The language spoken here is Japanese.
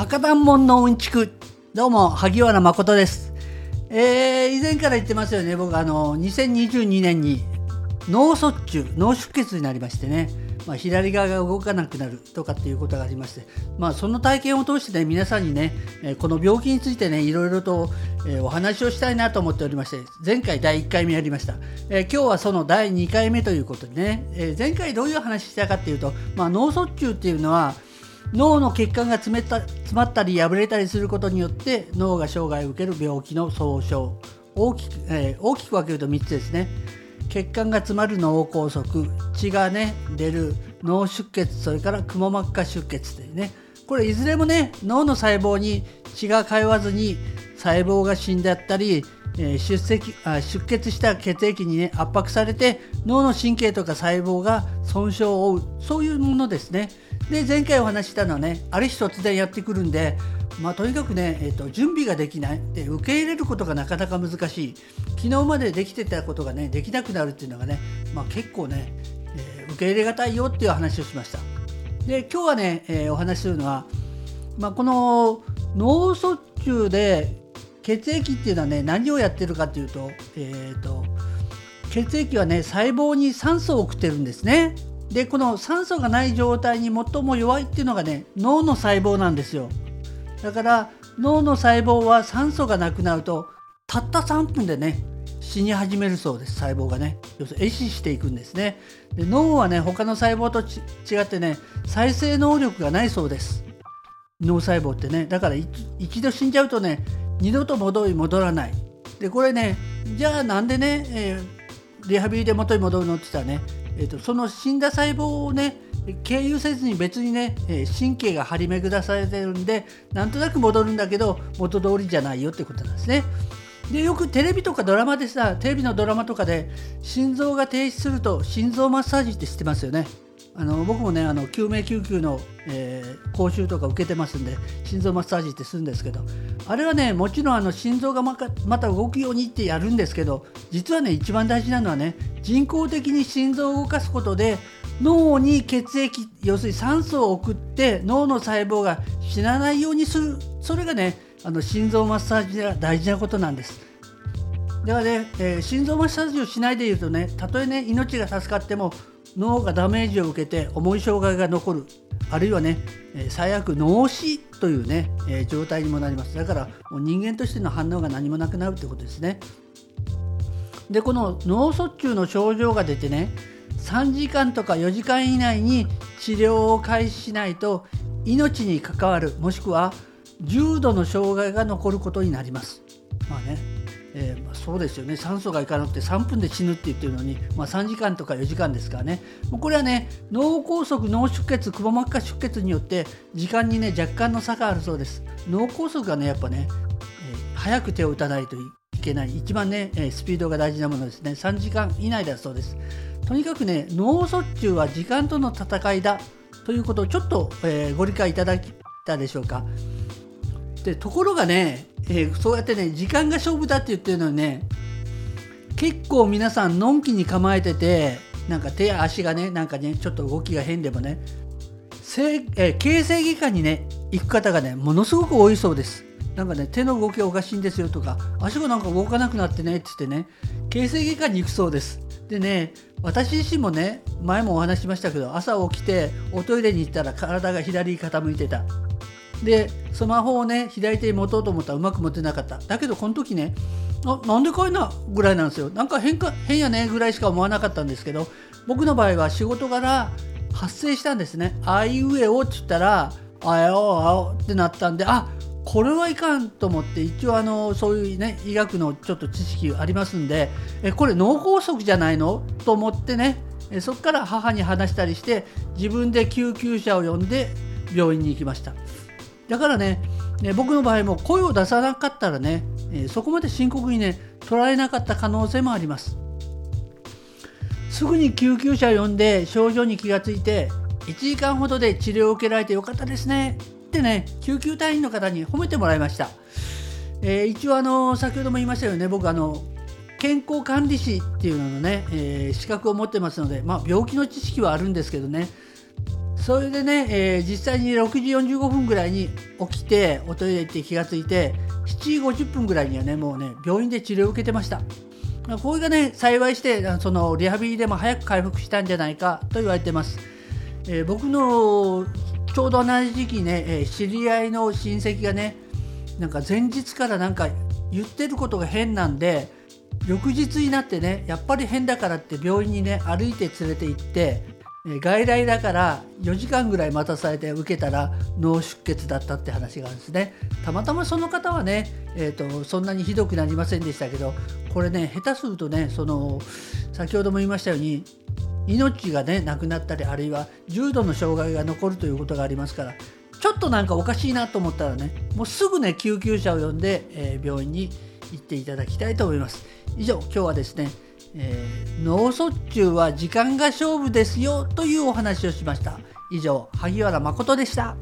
博多門のうんちく。どうも萩原誠です、えー、以前から言ってますよね。僕あの2022年に脳卒中脳出血になりましてね、まあ、左側が動かなくなるとかっていうことがありまして、まあ、その体験を通してね皆さんにね、この病気についてねいろいろと、お話をしたいなと思っておりまして前回第1回目やりました、えー今日はその第2回目ということでね、えー前回どういう話したかっていうと、まあ、脳卒中っていうのは脳の血管が詰めた詰まったり破れたりすることによって脳が障害を受ける病気の総称。大きく,、えー大きく分けると3つですね。血管が詰まる脳梗塞。血がね出る。脳出血。それからくも膜下出血というね。これいずれもね脳の細胞に血が通わずに細胞が死んだったり、えー出石あ出血した血液にね圧迫されて脳の神経とか細胞が損傷を負う。そういうものですね。で前回お話したのはねある日突然やってくるんでまあ、とにかくね、えー、と準備ができない。で受け入れることがなかなか難しい。昨日までできてたことがねできなくなるっていうのがね、まあ、結構ね、えー受け入れがたいよっていう話をしました。で今日はね、えーお話しするのは、まあ、この脳卒中で血液っていうのはね何をやってるかっていうと,、えー、と血液はね細胞に酸素を送ってるんですね。でこの酸素がない状態に最も弱いっていうのがね脳の細胞なんですよ。だから脳の細胞は酸素がなくなるとたった3分でね死に始めるそうです細胞がね。要するに壊死していくんですね。で脳はね他の細胞と違ってね再生能力がないそうです。脳細胞ってね。だから一一度死んじゃうとね二度と戻り戻らない。でこれねじゃあなんでね、えーリハビリで元に戻るのって言ったらね、えー、とその死んだ細胞をね経由せずに別にね、え神経が張り巡らされてるんでなんとなく戻るんだけど元通りじゃないよってことなんですね。でよくテレビとかドラマでさテレビのドラマとかで心臓が停止すると心臓マッサージって知ってますよね。あの僕もねあの救命救急の、えー講習とか受けてますんで心臓マッサージってするんですけどあれはねもちろんあの心臓がまた動くようにってやるんですけど実はね一番大事なのはね人工的に心臓を動かすことで脳に血液要するに酸素を送って脳の細胞が死なないようにするそれがねあの心臓マッサージが大事なことなんです。だからね、えー心臓マッサージをしないでいるとねたとえね命が助かっても脳がダメージを受けて重い障害が残るあるいはね、えー最悪脳死というね、えー状態にもなります。だからもう人間としての反応が何もなくなるってことですね。でこの脳卒中の症状が出てね3時間とか4時間以内に治療を開始しないと命に関わるもしくは重度の障害が残ることになります。まあねえーまあそうですよね。酸素がいかなくて3分で死ぬって言ってるのに、まあ、3時間とか4時間ですからね。もうこれはね脳梗塞脳出血くも膜下出血によって時間にね若干の差があるそうです。脳梗塞がねやっぱね、えー早く手を打たないといけない一番ね、えスピードが大事なものですね。3時間以内だそうです。とにかくね脳卒中は時間との戦いだということをちょっと、えーご理解いただけたでしょうか。でところがね、えーそうやってね時間が勝負だって言ってるのにね結構皆さんのんきに構えててなんか手や足がねなんかねちょっと動きが変でもねせえー形成外科にね行く方がねものすごく多いそうです。なんかね手の動きがおかしいんですよとか足がなんか動かなくなってねって言ってね形成外科に行くそうです。でね私自身もね前もお話ししましたけど朝起きておトイレに行ったら体が左に傾いてた。でスマホをね左手に持とうと思ったらうまく持てなかった。だけどこの時ねあなんでかいなぐらいなんですよ。なんか変か変やねぐらいしか思わなかったんですけど僕の場合は仕事柄発生したんですね。あいうえおって言ったらあやおあおってなったんであこれはいかんと思って一応あのそういうね医学のちょっと知識ありますんでえこれ脳梗塞じゃないの？と思ってねえそこから母に話したりして自分で救急車を呼んで病院に行きました。だからねね僕の場合も声を出さなかったらね、えそこまで深刻にね捉えなかった可能性もあります。すぐに救急車を呼んで症状に気がついて1時間ほどで治療を受けられてよかったですねってね救急隊員の方に褒めてもらいました、えー一応あの先ほども言いましたよね僕あの健康管理士っていうののね、えー資格を持ってますので、まあ、病気の知識はあるんですけどねそれでね、えー、実際に6時45分ぐらいに起きておトイレ行って気がついて7時50分ぐらいにはねもうね病院で治療を受けてました。これがね幸いしてそのリハビリでも早く回復したんじゃないかと言われてます、えー、僕のちょうど同じ時期ね、えー、知り合いの親戚がねなんか前日からなんか言ってることが変なんで翌日になってねやっぱり変だからって病院にね歩いて連れて行って外来だから4時間ぐらい待たされて受けたら脳出血だったって話があるんですね。たまたまその方はね、えーと、そんなにひどくなりませんでしたけどこれね下手するとねその先ほども言いましたように命がねなくなったりあるいは重度の障害が残るということがありますからちょっとなんかおかしいなと思ったらねもうすぐね救急車を呼んで、えー、病院に行っていただきたいと思います。以上今日はですねえー、脳卒中は時間が勝負ですよというお話をしました。以上萩原誠でした。